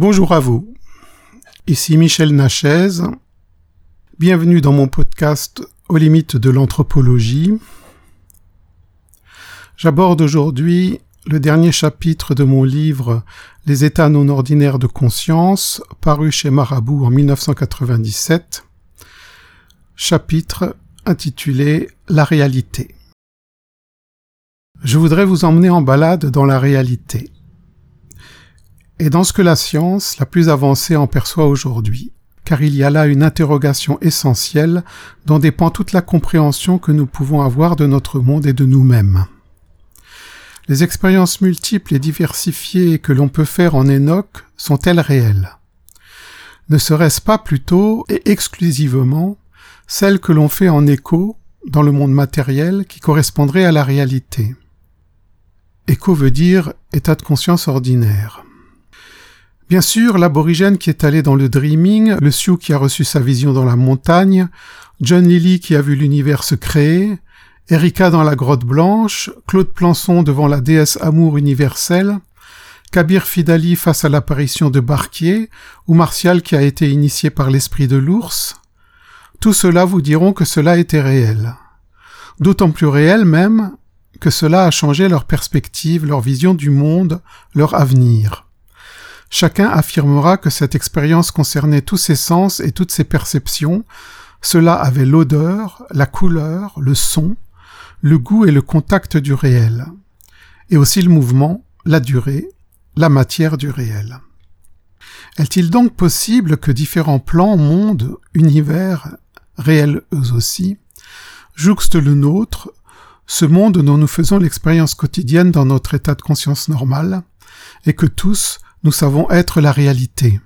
Bonjour à vous. Ici Michel Nachez. Bienvenue dans mon podcast Aux limites de l'anthropologie. J'aborde aujourd'hui le dernier chapitre de mon livre Les états non ordinaires de conscience, paru chez Marabout en 1997. Chapitre intitulé La réalité. Je voudrais vous emmener en balade dans la réalité et dans ce que la science la plus avancée en perçoit aujourd'hui, car il y a là une interrogation essentielle dont dépend toute la compréhension que nous pouvons avoir de notre monde et de nous-mêmes. Les expériences multiples et diversifiées que l'on peut faire en Enoch sont-elles réelles? Ne serait-ce pas plutôt et exclusivement celles que l'on fait en écho dans le monde matériel qui correspondraient à la réalité? Écho veut dire état de conscience ordinaire. Bien sûr, l'aborigène qui est allé dans le dreaming, le Sioux qui a reçu sa vision dans la montagne, John Lilly qui a vu l'univers se créer, Erika dans la grotte blanche, Claude Plançon devant la déesse amour universelle, Kabir Fidali face à l'apparition de Barquier, ou Martial qui a été initié par l'esprit de l'ours, tout cela vous diront que cela était réel. D'autant plus réel même que cela a changé leur perspective, leur vision du monde, leur avenir. Chacun affirmera que cette expérience concernait tous ses sens et toutes ses perceptions, cela avait l'odeur, la couleur, le son, le goût et le contact du réel, et aussi le mouvement, la durée, la matière du réel. Est-il donc possible que différents plans, mondes, univers, réels eux aussi, jouxtent le nôtre, ce monde dont nous faisons l'expérience quotidienne dans notre état de conscience normal, et que tous, nous savons être la réalité.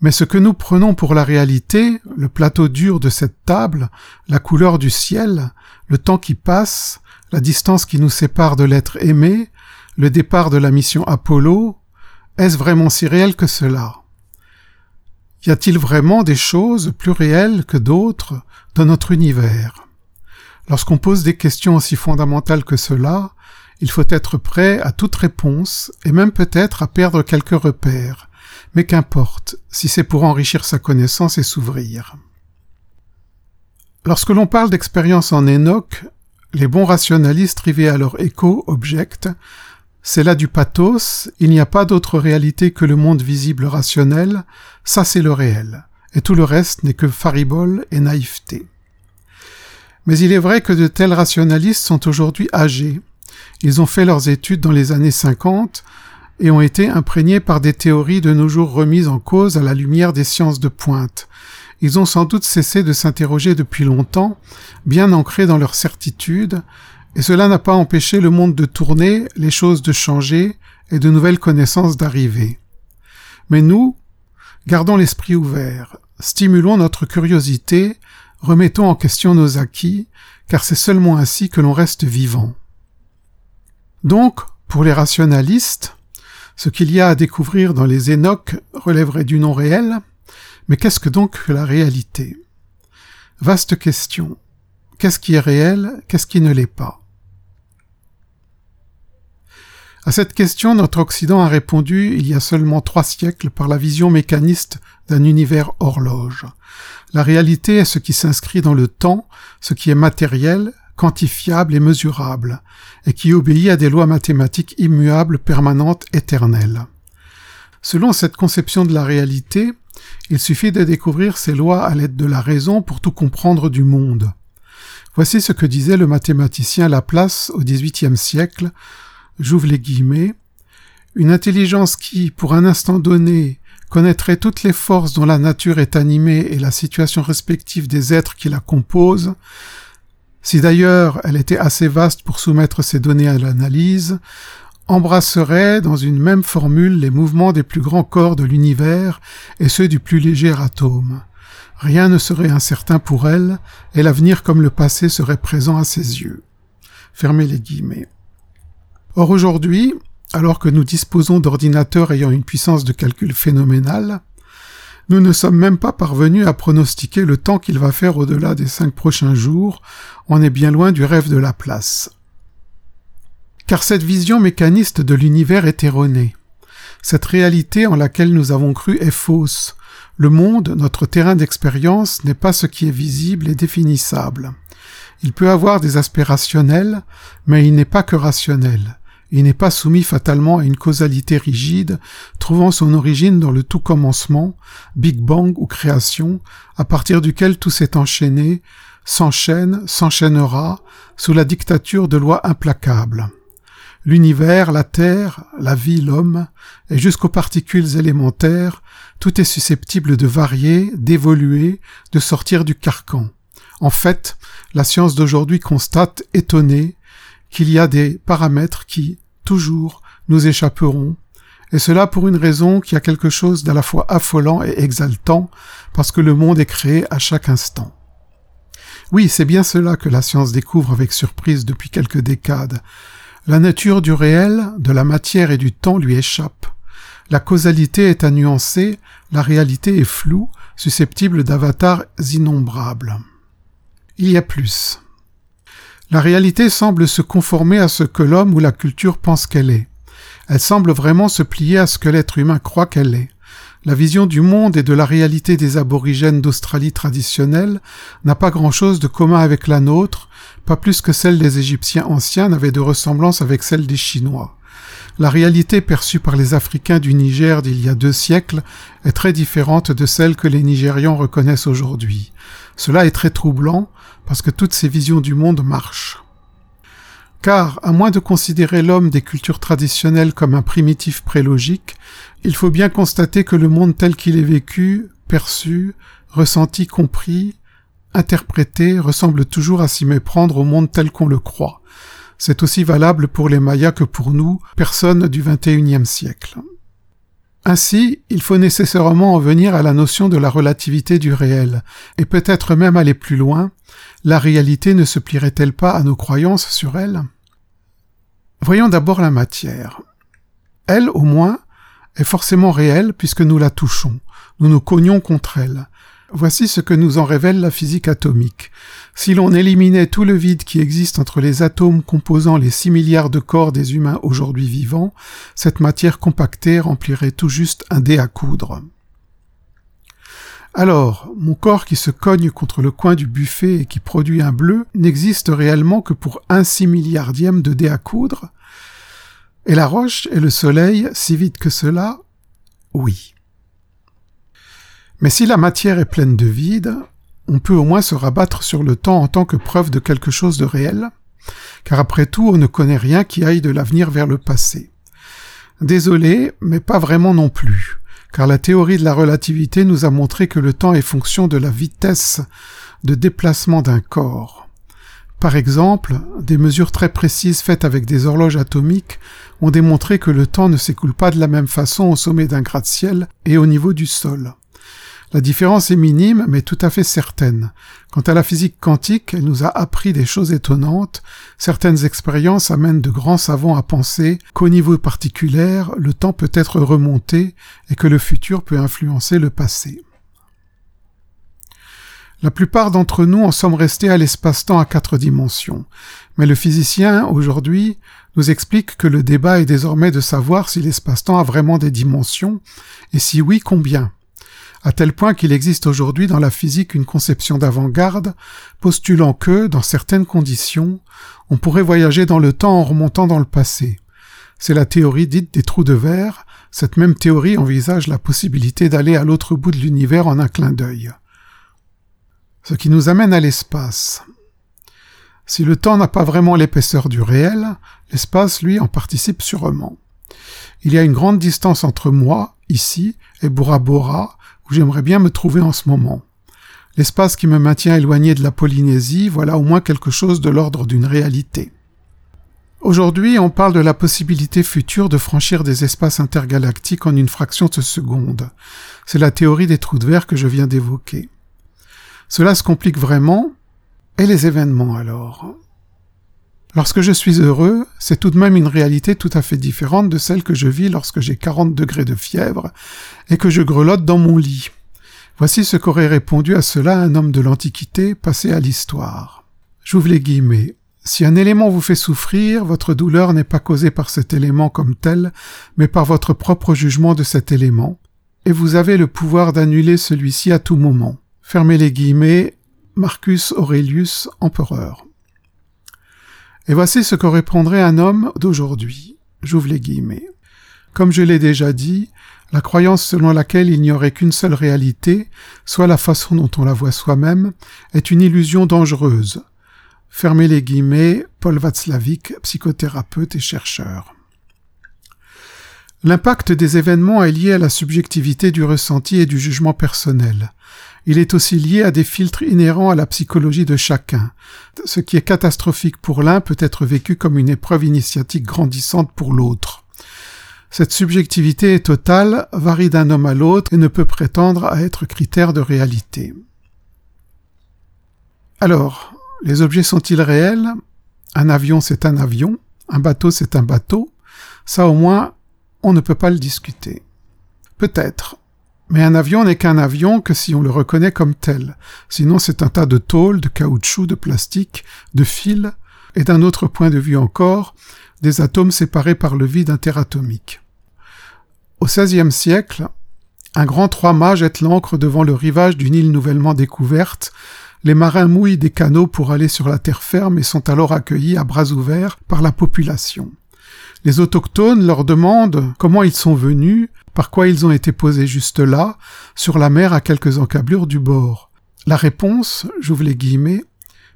Mais ce que nous prenons pour la réalité, le plateau dur de cette table, la couleur du ciel, le temps qui passe, la distance qui nous sépare de l'être aimé, le départ de la mission Apollo, est-ce vraiment si réel que cela? Y a-t-il vraiment des choses plus réelles que d'autres dans notre univers? Lorsqu'on pose des questions aussi fondamentales que cela, il faut être prêt à toute réponse, et même peut-être à perdre quelques repères. Mais qu'importe, si c'est pour enrichir sa connaissance et s'ouvrir. Lorsque l'on parle d'expérience en Enoch, les bons rationalistes rivés à leur écho objectent c'est là du pathos, il n'y a pas d'autre réalité que le monde visible rationnel, ça c'est le réel, et tout le reste n'est que faribole et naïveté. Mais il est vrai que de tels rationalistes sont aujourd'hui âgés, ils ont fait leurs études dans les années 50 et ont été imprégnés par des théories de nos jours remises en cause à la lumière des sciences de pointe. Ils ont sans doute cessé de s'interroger depuis longtemps, bien ancrés dans leur certitude, et cela n'a pas empêché le monde de tourner, les choses de changer, et de nouvelles connaissances d'arriver. Mais nous, gardons l'esprit ouvert, stimulons notre curiosité, remettons en question nos acquis, car c'est seulement ainsi que l'on reste vivant. Donc, pour les rationalistes, ce qu'il y a à découvrir dans les Énoques relèverait du non réel, mais qu'est-ce que donc la réalité? Vaste question. Qu'est-ce qui est réel Qu'est-ce qui ne l'est pas? À cette question, notre Occident a répondu il y a seulement trois siècles par la vision mécaniste d'un univers horloge. La réalité est ce qui s'inscrit dans le temps, ce qui est matériel, quantifiable et mesurable, et qui obéit à des lois mathématiques immuables, permanentes, éternelles. Selon cette conception de la réalité, il suffit de découvrir ces lois à l'aide de la raison pour tout comprendre du monde. Voici ce que disait le mathématicien Laplace au XVIIIe siècle, j'ouvre les guillemets, une intelligence qui, pour un instant donné, connaîtrait toutes les forces dont la nature est animée et la situation respective des êtres qui la composent, si d'ailleurs elle était assez vaste pour soumettre ces données à l'analyse, embrasserait dans une même formule les mouvements des plus grands corps de l'univers et ceux du plus léger atome. Rien ne serait incertain pour elle, et l'avenir comme le passé serait présent à ses yeux. Fermez les guillemets. Or aujourd'hui, alors que nous disposons d'ordinateurs ayant une puissance de calcul phénoménale, nous ne sommes même pas parvenus à pronostiquer le temps qu'il va faire au-delà des cinq prochains jours, on est bien loin du rêve de la place. Car cette vision mécaniste de l'univers est erronée. Cette réalité en laquelle nous avons cru est fausse. Le monde, notre terrain d'expérience, n'est pas ce qui est visible et définissable. Il peut avoir des aspects rationnels, mais il n'est pas que rationnel. Il n'est pas soumis fatalement à une causalité rigide, trouvant son origine dans le tout commencement, Big Bang ou création, à partir duquel tout s'est enchaîné, s'enchaîne, s'enchaînera, sous la dictature de lois implacables. L'univers, la Terre, la vie, l'homme, et jusqu'aux particules élémentaires, tout est susceptible de varier, d'évoluer, de sortir du carcan. En fait, la science d'aujourd'hui constate, étonnée, qu'il y a des paramètres qui, toujours, nous échapperont, et cela pour une raison qui a quelque chose d'à la fois affolant et exaltant, parce que le monde est créé à chaque instant. Oui, c'est bien cela que la science découvre avec surprise depuis quelques décades. La nature du réel, de la matière et du temps lui échappe. La causalité est à nuancer, la réalité est floue, susceptible d'avatars innombrables. Il y a plus. La réalité semble se conformer à ce que l'homme ou la culture pense qu'elle est. Elle semble vraiment se plier à ce que l'être humain croit qu'elle est. La vision du monde et de la réalité des aborigènes d'Australie traditionnelle n'a pas grand-chose de commun avec la nôtre, pas plus que celle des Égyptiens anciens n'avait de ressemblance avec celle des Chinois. La réalité perçue par les Africains du Niger d'il y a deux siècles est très différente de celle que les Nigérians reconnaissent aujourd'hui. Cela est très troublant parce que toutes ces visions du monde marchent. Car, à moins de considérer l'homme des cultures traditionnelles comme un primitif prélogique, il faut bien constater que le monde tel qu'il est vécu, perçu, ressenti, compris, interprété, ressemble toujours à s'y méprendre au monde tel qu'on le croit. C'est aussi valable pour les Mayas que pour nous, personnes du XXIe siècle. Ainsi, il faut nécessairement en venir à la notion de la relativité du réel, et peut-être même aller plus loin, la réalité ne se plierait-elle pas à nos croyances sur elle? Voyons d'abord la matière. Elle, au moins, est forcément réelle puisque nous la touchons, nous nous cognons contre elle. Voici ce que nous en révèle la physique atomique. Si l'on éliminait tout le vide qui existe entre les atomes composant les 6 milliards de corps des humains aujourd'hui vivants, cette matière compactée remplirait tout juste un dé à coudre. Alors, mon corps qui se cogne contre le coin du buffet et qui produit un bleu n'existe réellement que pour un six milliardième de dé à coudre? Et la roche et le soleil, si vite que cela? Oui. Mais si la matière est pleine de vide, on peut au moins se rabattre sur le temps en tant que preuve de quelque chose de réel, car après tout on ne connaît rien qui aille de l'avenir vers le passé. Désolé, mais pas vraiment non plus, car la théorie de la relativité nous a montré que le temps est fonction de la vitesse de déplacement d'un corps. Par exemple, des mesures très précises faites avec des horloges atomiques ont démontré que le temps ne s'écoule pas de la même façon au sommet d'un gratte-ciel et au niveau du sol. La différence est minime, mais tout à fait certaine. Quant à la physique quantique, elle nous a appris des choses étonnantes. Certaines expériences amènent de grands savants à penser qu'au niveau particulier, le temps peut être remonté et que le futur peut influencer le passé. La plupart d'entre nous en sommes restés à l'espace-temps à quatre dimensions, mais le physicien, aujourd'hui, nous explique que le débat est désormais de savoir si l'espace-temps a vraiment des dimensions, et si oui, combien à tel point qu'il existe aujourd'hui dans la physique une conception d'avant-garde, postulant que, dans certaines conditions, on pourrait voyager dans le temps en remontant dans le passé. C'est la théorie dite des trous de verre, cette même théorie envisage la possibilité d'aller à l'autre bout de l'univers en un clin d'œil. Ce qui nous amène à l'espace. Si le temps n'a pas vraiment l'épaisseur du réel, l'espace, lui, en participe sûrement. Il y a une grande distance entre moi, ici, et Bora Bora, où j'aimerais bien me trouver en ce moment. L'espace qui me maintient éloigné de la Polynésie, voilà au moins quelque chose de l'ordre d'une réalité. Aujourd'hui, on parle de la possibilité future de franchir des espaces intergalactiques en une fraction de seconde. C'est la théorie des trous de verre que je viens d'évoquer. Cela se complique vraiment. Et les événements alors? Lorsque je suis heureux, c'est tout de même une réalité tout à fait différente de celle que je vis lorsque j'ai 40 degrés de fièvre et que je grelotte dans mon lit. Voici ce qu'aurait répondu à cela un homme de l'Antiquité passé à l'histoire. J'ouvre les guillemets. Si un élément vous fait souffrir, votre douleur n'est pas causée par cet élément comme tel, mais par votre propre jugement de cet élément, et vous avez le pouvoir d'annuler celui-ci à tout moment. Fermez les guillemets, Marcus Aurelius, empereur. Et voici ce que répondrait un homme d'aujourd'hui. J'ouvre les guillemets. Comme je l'ai déjà dit, la croyance selon laquelle il n'y aurait qu'une seule réalité, soit la façon dont on la voit soi-même, est une illusion dangereuse. Fermez les guillemets, Paul Václavic, psychothérapeute et chercheur. L'impact des événements est lié à la subjectivité du ressenti et du jugement personnel. Il est aussi lié à des filtres inhérents à la psychologie de chacun. Ce qui est catastrophique pour l'un peut être vécu comme une épreuve initiatique grandissante pour l'autre. Cette subjectivité est totale, varie d'un homme à l'autre et ne peut prétendre à être critère de réalité. Alors, les objets sont-ils réels? Un avion c'est un avion, un bateau c'est un bateau, ça au moins on ne peut pas le discuter. Peut-être, mais un avion n'est qu'un avion que si on le reconnaît comme tel, sinon c'est un tas de tôle, de caoutchouc, de plastique, de fils, et d'un autre point de vue encore, des atomes séparés par le vide interatomique. Au XVIe siècle, un grand trois-mâts jette l'ancre devant le rivage d'une île nouvellement découverte. Les marins mouillent des canaux pour aller sur la terre ferme et sont alors accueillis à bras ouverts par la population. Les autochtones leur demandent comment ils sont venus, par quoi ils ont été posés juste là, sur la mer à quelques encablures du bord. La réponse, j'ouvre les guillemets,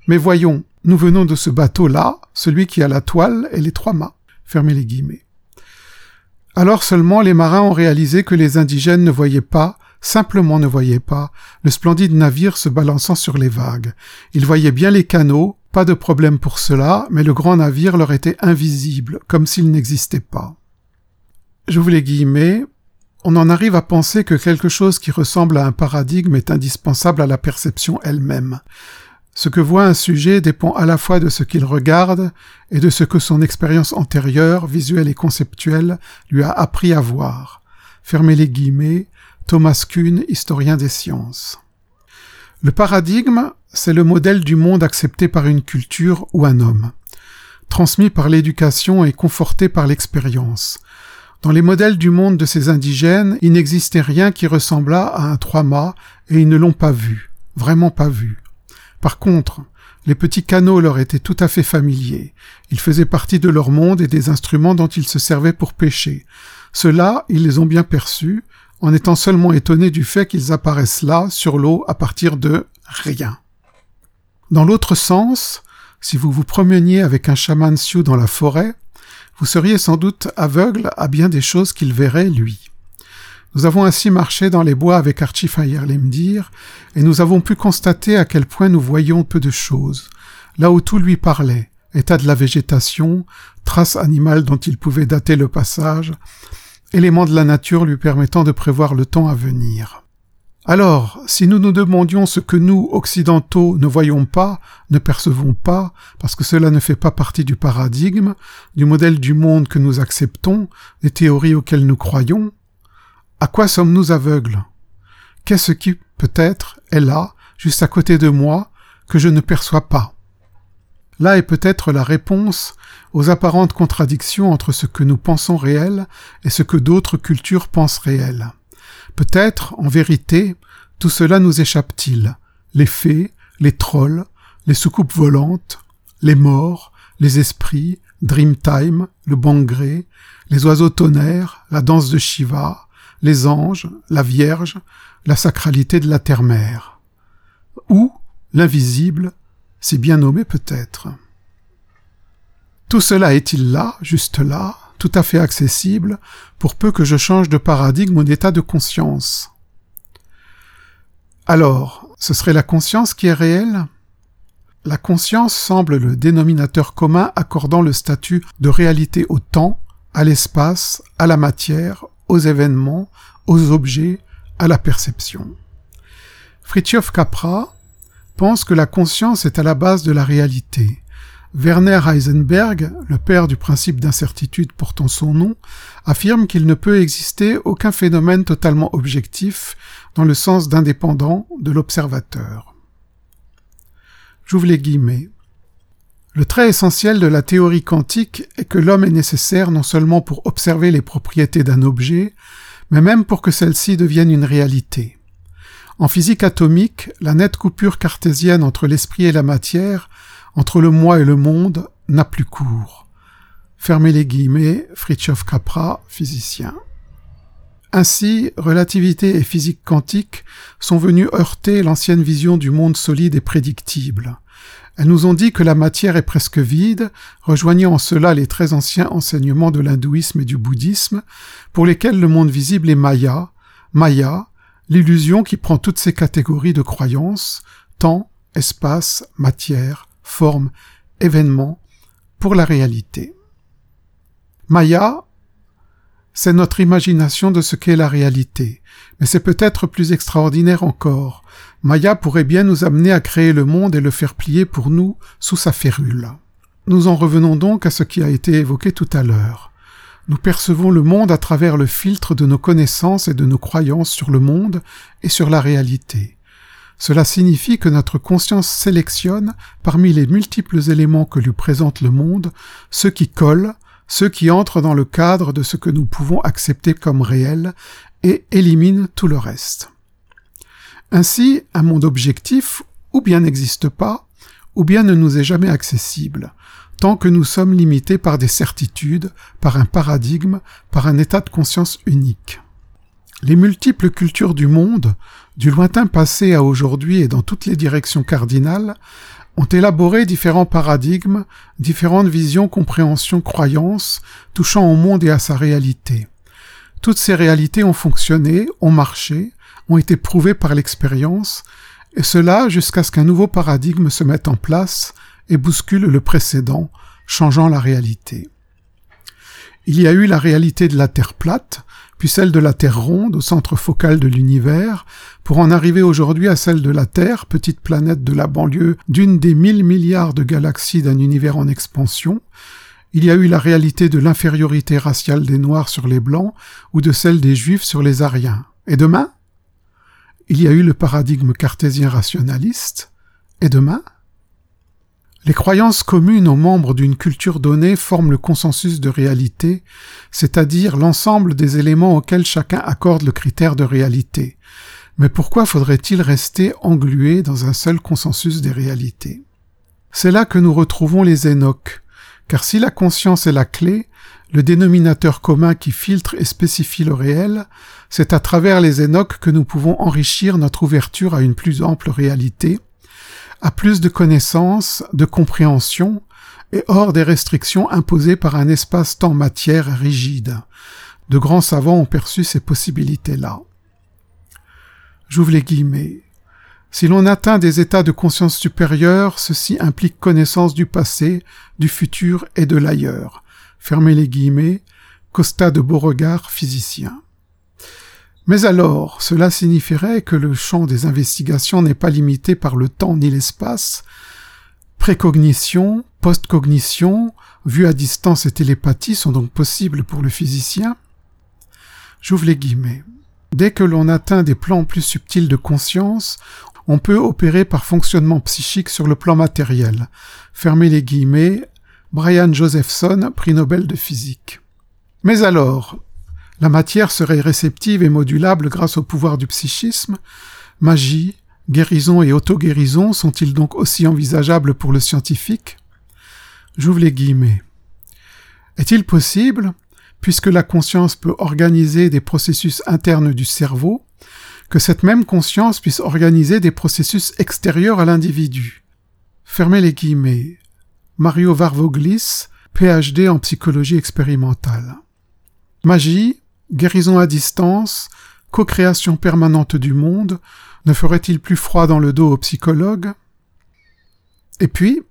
mais voyons, nous venons de ce bateau-là, celui qui a la toile et les trois mâts. Fermez les guillemets. Alors seulement les marins ont réalisé que les indigènes ne voyaient pas, simplement ne voyaient pas, le splendide navire se balançant sur les vagues. Ils voyaient bien les canaux, pas de problème pour cela, mais le grand navire leur était invisible, comme s'il n'existait pas. J'ouvre les guillemets, on en arrive à penser que quelque chose qui ressemble à un paradigme est indispensable à la perception elle-même. Ce que voit un sujet dépend à la fois de ce qu'il regarde et de ce que son expérience antérieure, visuelle et conceptuelle, lui a appris à voir. Fermez les guillemets, Thomas Kuhn, historien des sciences. Le paradigme, c'est le modèle du monde accepté par une culture ou un homme, transmis par l'éducation et conforté par l'expérience. Dans les modèles du monde de ces indigènes, il n'existait rien qui ressemblât à un trois-mâts et ils ne l'ont pas vu, vraiment pas vu. Par contre, les petits canaux leur étaient tout à fait familiers. Ils faisaient partie de leur monde et des instruments dont ils se servaient pour pêcher. Cela, ils les ont bien perçus, en étant seulement étonnés du fait qu'ils apparaissent là, sur l'eau, à partir de rien. Dans l'autre sens, si vous vous promeniez avec un chaman Sioux dans la forêt, vous seriez sans doute aveugle à bien des choses qu'il verrait, lui. Nous avons ainsi marché dans les bois avec Archie Lemdir, et nous avons pu constater à quel point nous voyions peu de choses. Là où tout lui parlait, état de la végétation, traces animales dont il pouvait dater le passage, éléments de la nature lui permettant de prévoir le temps à venir. Alors, si nous nous demandions ce que nous, occidentaux, ne voyons pas, ne percevons pas, parce que cela ne fait pas partie du paradigme, du modèle du monde que nous acceptons, des théories auxquelles nous croyons, à quoi sommes-nous aveugles? Qu'est-ce qui, peut-être, est là, juste à côté de moi, que je ne perçois pas? Là est peut-être la réponse aux apparentes contradictions entre ce que nous pensons réel et ce que d'autres cultures pensent réel. Peut-être, en vérité, tout cela nous échappe-t-il. Les fées, les trolls, les soucoupes volantes, les morts, les esprits, Dreamtime, le bangré, les oiseaux tonnerres, la danse de Shiva, les anges, la Vierge, la sacralité de la terre-mère. Ou l'invisible, si bien nommé peut-être. Tout cela est-il là, juste là, tout à fait accessible, pour peu que je change de paradigme ou d'état de conscience. Alors, ce serait la conscience qui est réelle? La conscience semble le dénominateur commun accordant le statut de réalité au temps, à l'espace, à la matière, aux événements, aux objets, à la perception. Fritjof Capra pense que la conscience est à la base de la réalité. Werner Heisenberg, le père du principe d'incertitude portant son nom, affirme qu'il ne peut exister aucun phénomène totalement objectif dans le sens d'indépendant de l'observateur. J'ouvre les guillemets. Le trait essentiel de la théorie quantique est que l'homme est nécessaire non seulement pour observer les propriétés d'un objet, mais même pour que celle-ci devienne une réalité. En physique atomique, la nette coupure cartésienne entre l'esprit et la matière, entre le moi et le monde, n'a plus cours. Fermez les guillemets, Fritjof Capra, physicien. Ainsi, relativité et physique quantique sont venus heurter l'ancienne vision du monde solide et prédictible. Elles nous ont dit que la matière est presque vide, rejoignant en cela les très anciens enseignements de l'hindouisme et du bouddhisme, pour lesquels le monde visible est Maya, Maya, l'illusion qui prend toutes ces catégories de croyances, temps, espace, matière, forme, événement, pour la réalité. Maya, c'est notre imagination de ce qu'est la réalité, mais c'est peut-être plus extraordinaire encore, Maya pourrait bien nous amener à créer le monde et le faire plier pour nous sous sa férule. Nous en revenons donc à ce qui a été évoqué tout à l'heure. Nous percevons le monde à travers le filtre de nos connaissances et de nos croyances sur le monde et sur la réalité. Cela signifie que notre conscience sélectionne, parmi les multiples éléments que lui présente le monde, ceux qui collent, ceux qui entrent dans le cadre de ce que nous pouvons accepter comme réel, et élimine tout le reste. Ainsi, un monde objectif ou bien n'existe pas, ou bien ne nous est jamais accessible, tant que nous sommes limités par des certitudes, par un paradigme, par un état de conscience unique. Les multiples cultures du monde, du lointain passé à aujourd'hui et dans toutes les directions cardinales, ont élaboré différents paradigmes, différentes visions, compréhensions, croyances, touchant au monde et à sa réalité. Toutes ces réalités ont fonctionné, ont marché, ont été prouvées par l'expérience, et cela jusqu'à ce qu'un nouveau paradigme se mette en place et bouscule le précédent, changeant la réalité. Il y a eu la réalité de la Terre plate, puis celle de la Terre ronde au centre focal de l'univers, pour en arriver aujourd'hui à celle de la Terre, petite planète de la banlieue d'une des mille milliards de galaxies d'un univers en expansion. Il y a eu la réalité de l'infériorité raciale des Noirs sur les Blancs ou de celle des Juifs sur les Ariens. Et demain? Il y a eu le paradigme cartésien rationaliste, et demain? Les croyances communes aux membres d'une culture donnée forment le consensus de réalité, c'est-à-dire l'ensemble des éléments auxquels chacun accorde le critère de réalité. Mais pourquoi faudrait-il rester englué dans un seul consensus des réalités? C'est là que nous retrouvons les Énoques, car si la conscience est la clé, le dénominateur commun qui filtre et spécifie le réel, c'est à travers les énoques que nous pouvons enrichir notre ouverture à une plus ample réalité, à plus de connaissances, de compréhension, et hors des restrictions imposées par un espace-temps matière rigide. De grands savants ont perçu ces possibilités-là. J'ouvre les guillemets. Si l'on atteint des états de conscience supérieure, ceci implique connaissance du passé, du futur et de l'ailleurs. Fermez les guillemets. Costa de Beauregard, physicien. Mais alors, cela signifierait que le champ des investigations n'est pas limité par le temps ni l'espace. Précognition, postcognition, vue à distance et télépathie sont donc possibles pour le physicien. J'ouvre les guillemets. Dès que l'on atteint des plans plus subtils de conscience, on peut opérer par fonctionnement psychique sur le plan matériel. Fermez les guillemets. Brian Josephson, prix Nobel de physique. Mais alors, la matière serait réceptive et modulable grâce au pouvoir du psychisme. Magie, guérison et auto-guérison sont-ils donc aussi envisageables pour le scientifique? J'ouvre les guillemets. Est-il possible, puisque la conscience peut organiser des processus internes du cerveau, que cette même conscience puisse organiser des processus extérieurs à l'individu? Fermez les guillemets. Mario Varvoglis, PhD en psychologie expérimentale. Magie, guérison à distance, co-création permanente du monde, ne ferait-il plus froid dans le dos aux psychologues Et puis,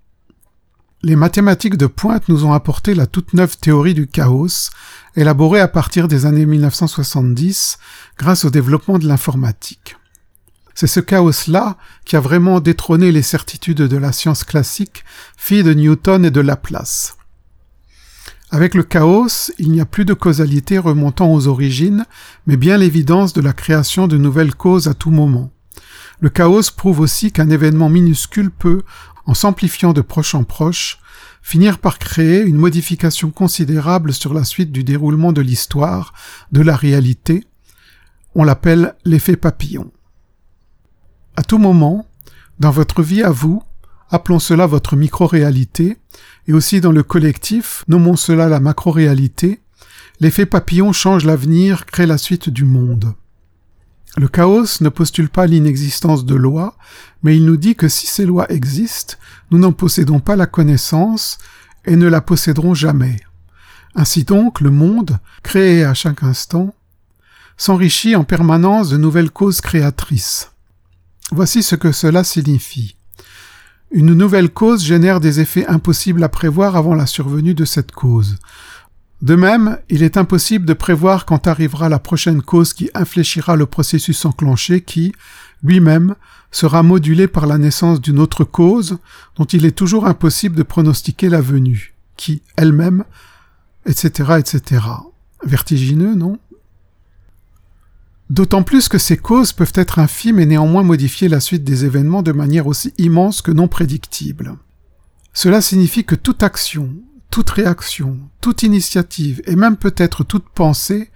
les mathématiques de pointe nous ont apporté la toute neuve théorie du chaos, élaborée à partir des années 1970 grâce au développement de l'informatique. C'est ce chaos-là qui a vraiment détrôné les certitudes de la science classique, fille de Newton et de Laplace. Avec le chaos, il n'y a plus de causalité remontant aux origines, mais bien l'évidence de la création de nouvelles causes à tout moment. Le chaos prouve aussi qu'un événement minuscule peut, en s'amplifiant de proche en proche, finir par créer une modification considérable sur la suite du déroulement de l'histoire, de la réalité. On l'appelle l'effet papillon. À tout moment, dans votre vie à vous, appelons cela votre micro-réalité, et aussi dans le collectif, nommons cela la macro-réalité, l'effet papillon change l'avenir, crée la suite du monde. Le chaos ne postule pas l'inexistence de lois, mais il nous dit que si ces lois existent, nous n'en possédons pas la connaissance et ne la posséderons jamais. Ainsi donc, le monde, créé à chaque instant, s'enrichit en permanence de nouvelles causes créatrices. Voici ce que cela signifie. Une nouvelle cause génère des effets impossibles à prévoir avant la survenue de cette cause. De même, il est impossible de prévoir quand arrivera la prochaine cause qui infléchira le processus enclenché qui, lui-même, sera modulé par la naissance d'une autre cause dont il est toujours impossible de pronostiquer la venue, qui, elle-même, etc., etc. Vertigineux, non? D'autant plus que ces causes peuvent être infimes et néanmoins modifier la suite des événements de manière aussi immense que non prédictible. Cela signifie que toute action, toute réaction, toute initiative et même peut-être toute pensée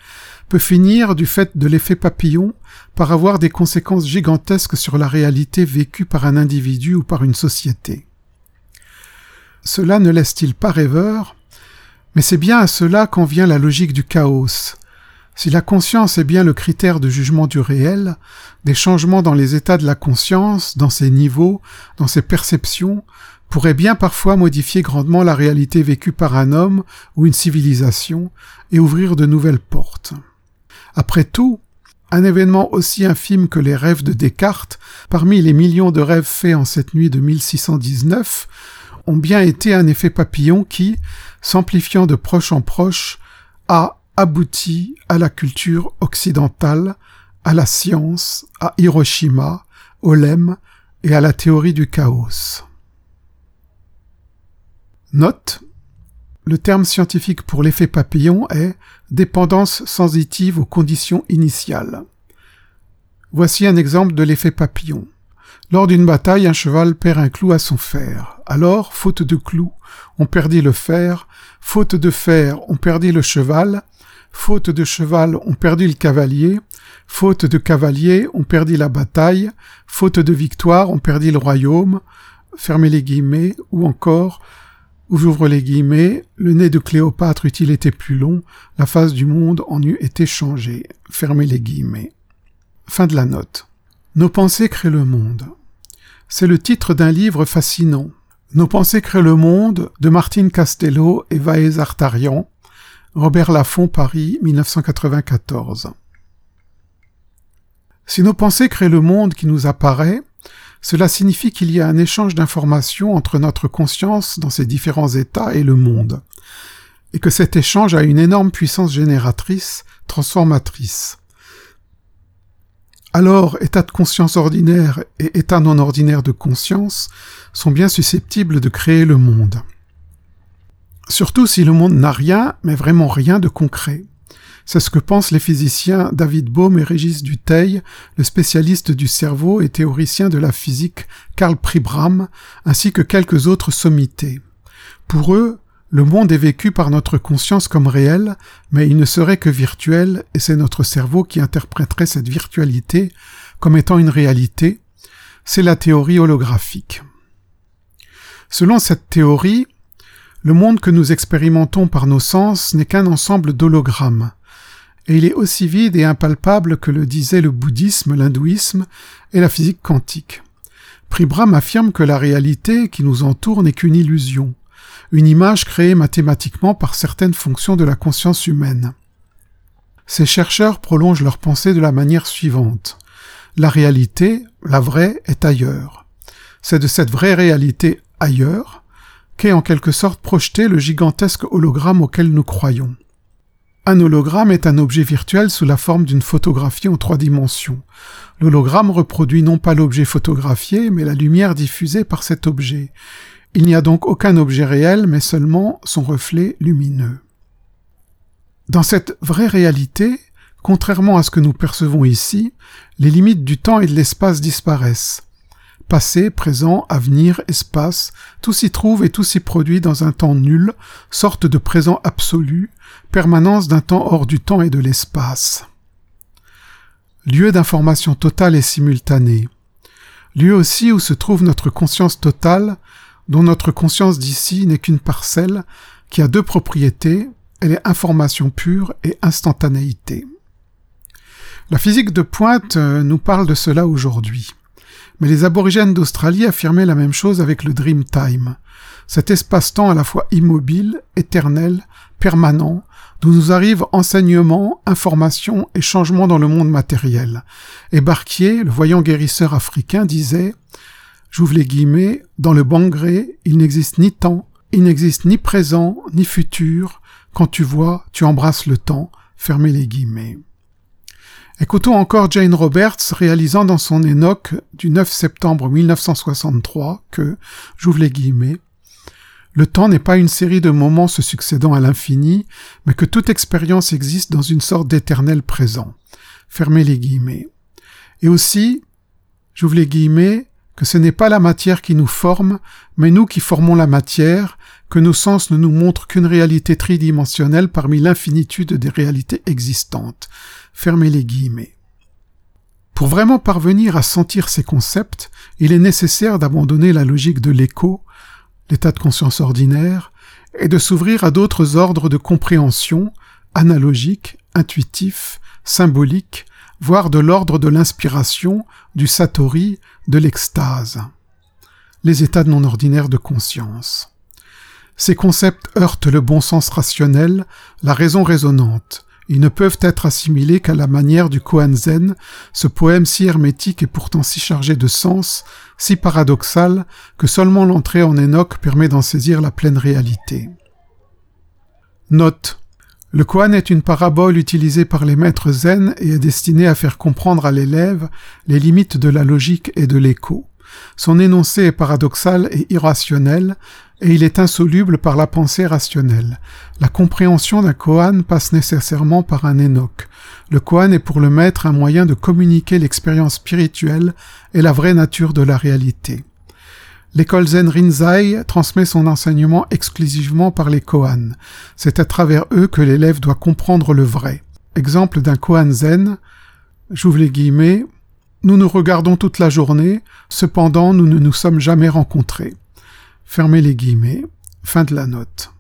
peut finir du fait de l'effet papillon par avoir des conséquences gigantesques sur la réalité vécue par un individu ou par une société. Cela ne laisse-t-il pas rêveur? Mais c'est bien à cela qu'en vient la logique du chaos. Si la conscience est bien le critère de jugement du réel, des changements dans les états de la conscience, dans ses niveaux, dans ses perceptions, pourrait bien parfois modifier grandement la réalité vécue par un homme ou une civilisation et ouvrir de nouvelles portes. Après tout, un événement aussi infime que les rêves de Descartes, parmi les millions de rêves faits en cette nuit de 1619, ont bien été un effet papillon qui, s'amplifiant de proche en proche, a abouti à la culture occidentale, à la science, à Hiroshima, au lemme et à la théorie du chaos. Note. Le terme scientifique pour l'effet papillon est dépendance sensitive aux conditions initiales. Voici un exemple de l'effet papillon. Lors d'une bataille, un cheval perd un clou à son fer. Alors, faute de clou, on perdit le fer. Faute de fer, on perdit le cheval. Faute de cheval, on perdit le cavalier. Faute de cavalier, on perdit la bataille. Faute de victoire, on perdit le royaume. Fermez les guillemets. Ou encore, où j'ouvre les guillemets, le nez de Cléopâtre eût-il été plus long, la face du monde en eût été changée. Fermez les guillemets. Fin de la note. Nos pensées créent le monde. C'est le titre d'un livre fascinant. Nos pensées créent le monde de Martine Castello et Vaez Artarian, Robert Laffont, Paris, 1994. Si nos pensées créent le monde qui nous apparaît, cela signifie qu'il y a un échange d'informations entre notre conscience dans ses différents états et le monde, et que cet échange a une énorme puissance génératrice, transformatrice. Alors, état de conscience ordinaire et état non ordinaire de conscience sont bien susceptibles de créer le monde. Surtout si le monde n'a rien, mais vraiment rien de concret. C'est ce que pensent les physiciens David Bohm et Régis Dutheil, le spécialiste du cerveau et théoricien de la physique Karl Pribram, ainsi que quelques autres sommités. Pour eux, le monde est vécu par notre conscience comme réel, mais il ne serait que virtuel, et c'est notre cerveau qui interpréterait cette virtualité comme étant une réalité. C'est la théorie holographique. Selon cette théorie, le monde que nous expérimentons par nos sens n'est qu'un ensemble d'hologrammes, et il est aussi vide et impalpable que le disaient le bouddhisme, l'hindouisme et la physique quantique. Pribram affirme que la réalité qui nous entoure n'est qu'une illusion, une image créée mathématiquement par certaines fonctions de la conscience humaine. Ces chercheurs prolongent leur pensée de la manière suivante. La réalité, la vraie, est ailleurs. C'est de cette vraie réalité ailleurs qu'est en quelque sorte projeté le gigantesque hologramme auquel nous croyons. Un hologramme est un objet virtuel sous la forme d'une photographie en trois dimensions. L'hologramme reproduit non pas l'objet photographié, mais la lumière diffusée par cet objet. Il n'y a donc aucun objet réel, mais seulement son reflet lumineux. Dans cette vraie réalité, contrairement à ce que nous percevons ici, les limites du temps et de l'espace disparaissent. Passé, présent, avenir, espace, tout s'y trouve et tout s'y produit dans un temps nul, sorte de présent absolu, permanence d'un temps hors du temps et de l'espace. Lieu d'information totale et simultanée. Lieu aussi où se trouve notre conscience totale, dont notre conscience d'ici n'est qu'une parcelle, qui a deux propriétés, elle est information pure et instantanéité. La physique de pointe euh, nous parle de cela aujourd'hui. Mais les aborigènes d'Australie affirmaient la même chose avec le Dream Time, cet espace-temps à la fois immobile, éternel, permanent, d'où nous arrivent enseignements, informations et changements dans le monde matériel. Et Barquier, le voyant guérisseur africain, disait J'ouvre les guillemets, dans le bangré, il n'existe ni temps, il n'existe ni présent, ni futur. Quand tu vois, tu embrasses le temps. Fermez les guillemets. Écoutons encore Jane Roberts réalisant dans son Enoch du 9 septembre 1963 que, j'ouvre les guillemets, le temps n'est pas une série de moments se succédant à l'infini, mais que toute expérience existe dans une sorte d'éternel présent. Fermez les guillemets. Et aussi, j'ouvre les guillemets, que ce n'est pas la matière qui nous forme, mais nous qui formons la matière, que nos sens ne nous montrent qu'une réalité tridimensionnelle parmi l'infinitude des réalités existantes. Fermez les guillemets. Pour vraiment parvenir à sentir ces concepts, il est nécessaire d'abandonner la logique de l'écho, l'état de conscience ordinaire, et de s'ouvrir à d'autres ordres de compréhension, analogiques, intuitifs, symboliques, voire de l'ordre de l'inspiration, du satori, de l'extase. Les états non ordinaires de conscience. Ces concepts heurtent le bon sens rationnel, la raison raisonnante. Ils ne peuvent être assimilés qu'à la manière du Koan Zen, ce poème si hermétique et pourtant si chargé de sens, si paradoxal, que seulement l'entrée en Enoch permet d'en saisir la pleine réalité. Note. Le Koan est une parabole utilisée par les maîtres zen et est destinée à faire comprendre à l'élève les limites de la logique et de l'écho. Son énoncé est paradoxal et irrationnel, et il est insoluble par la pensée rationnelle. La compréhension d'un koan passe nécessairement par un Enoch. Le koan est pour le maître un moyen de communiquer l'expérience spirituelle et la vraie nature de la réalité. L'école Zen Rinzai transmet son enseignement exclusivement par les koans. C'est à travers eux que l'élève doit comprendre le vrai. Exemple d'un koan Zen, j'ouvre les guillemets, nous nous regardons toute la journée, cependant nous ne nous sommes jamais rencontrés. Fermez les guillemets. Fin de la note.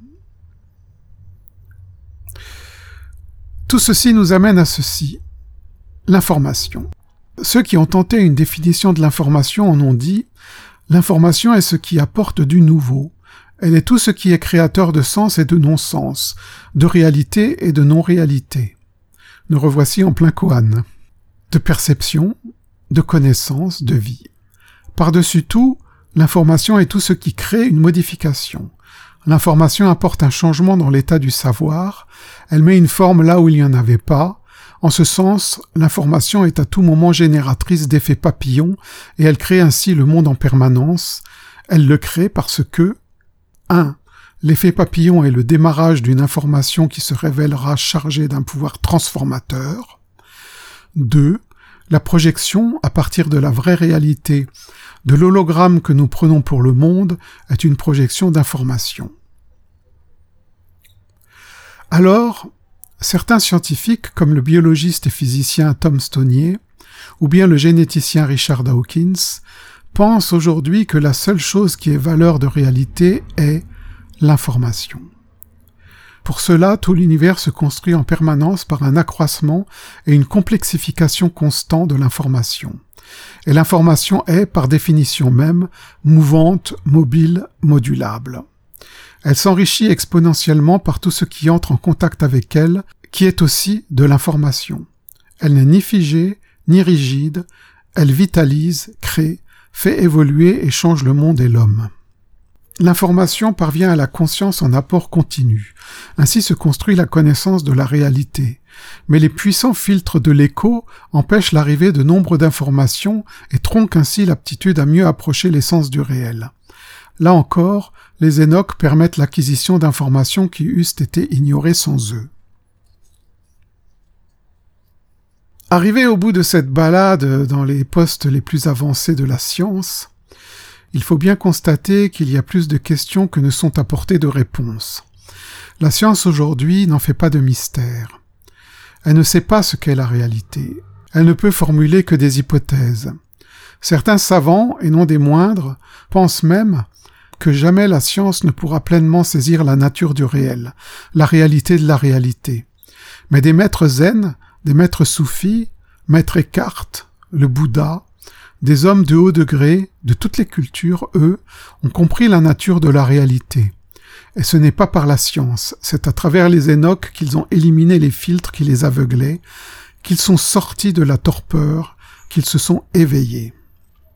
Tout ceci nous amène à ceci. L'information. Ceux qui ont tenté une définition de l'information en ont dit L'information est ce qui apporte du nouveau. Elle est tout ce qui est créateur de sens et de non-sens, de réalité et de non-réalité. Nous revoici en plein Koan. De perception, de connaissance, de vie. Par-dessus tout, L'information est tout ce qui crée une modification. L'information apporte un changement dans l'état du savoir, elle met une forme là où il n'y en avait pas, en ce sens, l'information est à tout moment génératrice d'effets papillons et elle crée ainsi le monde en permanence. Elle le crée parce que 1. L'effet papillon est le démarrage d'une information qui se révélera chargée d'un pouvoir transformateur. 2. La projection, à partir de la vraie réalité, de l'hologramme que nous prenons pour le monde est une projection d'information. Alors, certains scientifiques, comme le biologiste et physicien Tom Stonier, ou bien le généticien Richard Dawkins, pensent aujourd'hui que la seule chose qui ait valeur de réalité est l'information. Pour cela, tout l'univers se construit en permanence par un accroissement et une complexification constant de l'information. Et l'information est, par définition même, mouvante, mobile, modulable. Elle s'enrichit exponentiellement par tout ce qui entre en contact avec elle, qui est aussi de l'information. Elle n'est ni figée, ni rigide, elle vitalise, crée, fait évoluer et change le monde et l'homme. L'information parvient à la conscience en apport continu. Ainsi se construit la connaissance de la réalité. Mais les puissants filtres de l'écho empêchent l'arrivée de nombre d'informations et tronquent ainsi l'aptitude à mieux approcher l'essence du réel. Là encore, les Enoch permettent l'acquisition d'informations qui eussent été ignorées sans eux. Arrivé au bout de cette balade dans les postes les plus avancés de la science, Il faut bien constater qu'il y a plus de questions que ne sont apportées de réponses. La science aujourd'hui n'en fait pas de mystère. Elle ne sait pas ce qu'est la réalité. Elle ne peut formuler que des hypothèses. Certains savants, et non des moindres, pensent même que jamais la science ne pourra pleinement saisir la nature du réel, la réalité de la réalité. Mais des maîtres zen, des maîtres soufis, maîtres Eckhart, le Bouddha, des hommes de haut degré, de toutes les cultures, eux, ont compris la nature de la réalité. Et ce n'est pas par la science, c'est à travers les énoques qu'ils ont éliminé les filtres qui les aveuglaient, qu'ils sont sortis de la torpeur, qu'ils se sont éveillés.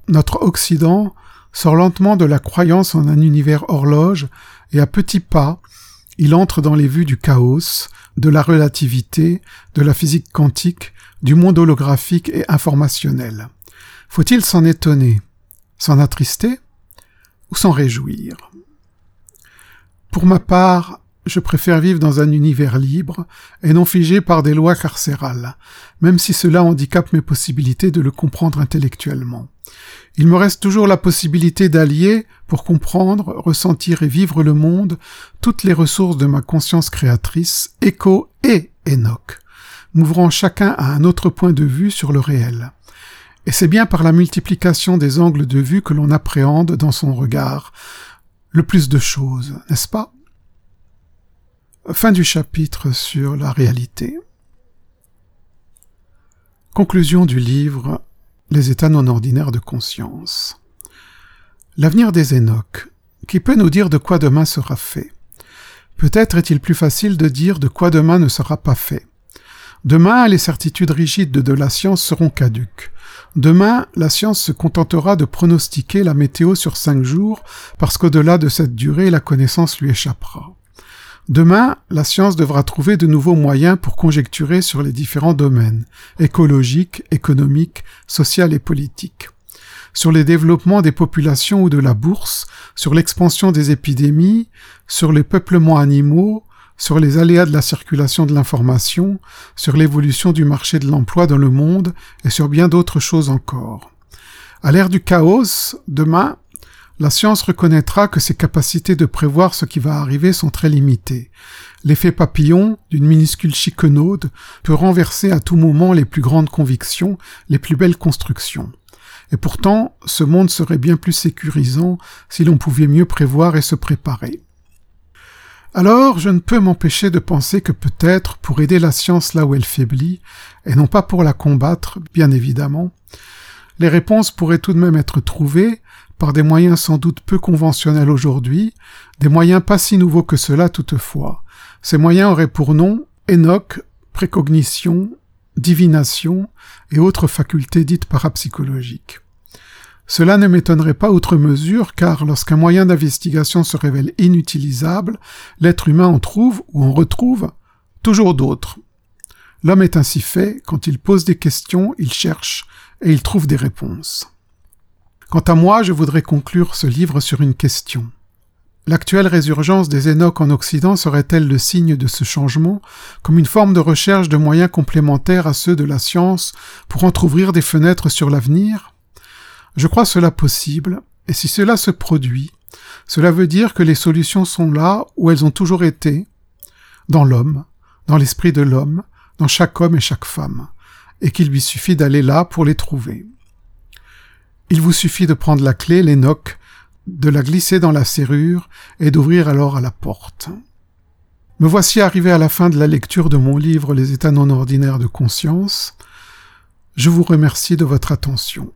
Notre Occident sort lentement de la croyance en un univers horloge, et à petits pas, il entre dans les vues du chaos, de la relativité, de la physique quantique, du monde holographique et informationnel. Faut-il s'en étonner, s'en attrister ou s'en réjouir? Pour ma part, je préfère vivre dans un univers libre et non figé par des lois carcérales, même si cela handicape mes possibilités de le comprendre intellectuellement. Il me reste toujours la possibilité d'allier, pour comprendre, ressentir et vivre le monde, toutes les ressources de ma conscience créatrice, écho et Enoch, m'ouvrant chacun à un autre point de vue sur le réel. Et c'est bien par la multiplication des angles de vue que l'on appréhende dans son regard le plus de choses, n'est-ce pas? Fin du chapitre sur la réalité. Conclusion du livre Les états non ordinaires de conscience. L'avenir des Énoques. Qui peut nous dire de quoi demain sera fait? Peut-être est-il plus facile de dire de quoi demain ne sera pas fait. Demain, les certitudes rigides de la science seront caduques. Demain, la science se contentera de pronostiquer la météo sur cinq jours, parce qu'au-delà de cette durée, la connaissance lui échappera. Demain, la science devra trouver de nouveaux moyens pour conjecturer sur les différents domaines, écologiques, économiques, social et politiques sur les développements des populations ou de la bourse, sur l'expansion des épidémies, sur les peuplements animaux, sur les aléas de la circulation de l'information, sur l'évolution du marché de l'emploi dans le monde et sur bien d'autres choses encore. À l'ère du chaos, demain, la science reconnaîtra que ses capacités de prévoir ce qui va arriver sont très limitées. L'effet papillon d'une minuscule chiquenaude peut renverser à tout moment les plus grandes convictions, les plus belles constructions. Et pourtant, ce monde serait bien plus sécurisant si l'on pouvait mieux prévoir et se préparer. Alors, je ne peux m'empêcher de penser que peut-être, pour aider la science là où elle faiblit, et non pas pour la combattre, bien évidemment, les réponses pourraient tout de même être trouvées par des moyens sans doute peu conventionnels aujourd'hui, des moyens pas si nouveaux que cela toutefois. Ces moyens auraient pour nom Enoch, précognition, divination et autres facultés dites parapsychologiques. Cela ne m'étonnerait pas outre mesure car lorsqu'un moyen d'investigation se révèle inutilisable, l'être humain en trouve ou en retrouve toujours d'autres. L'homme est ainsi fait, quand il pose des questions, il cherche et il trouve des réponses. Quant à moi, je voudrais conclure ce livre sur une question. L'actuelle résurgence des Énoques en Occident serait-elle le signe de ce changement, comme une forme de recherche de moyens complémentaires à ceux de la science pour entr'ouvrir des fenêtres sur l'avenir? Je crois cela possible, et si cela se produit, cela veut dire que les solutions sont là où elles ont toujours été, dans l'homme, dans l'esprit de l'homme, dans chaque homme et chaque femme, et qu'il lui suffit d'aller là pour les trouver. Il vous suffit de prendre la clé, l'Énoque, de la glisser dans la serrure et d'ouvrir alors à la porte. Me voici arrivé à la fin de la lecture de mon livre Les états non ordinaires de conscience. Je vous remercie de votre attention.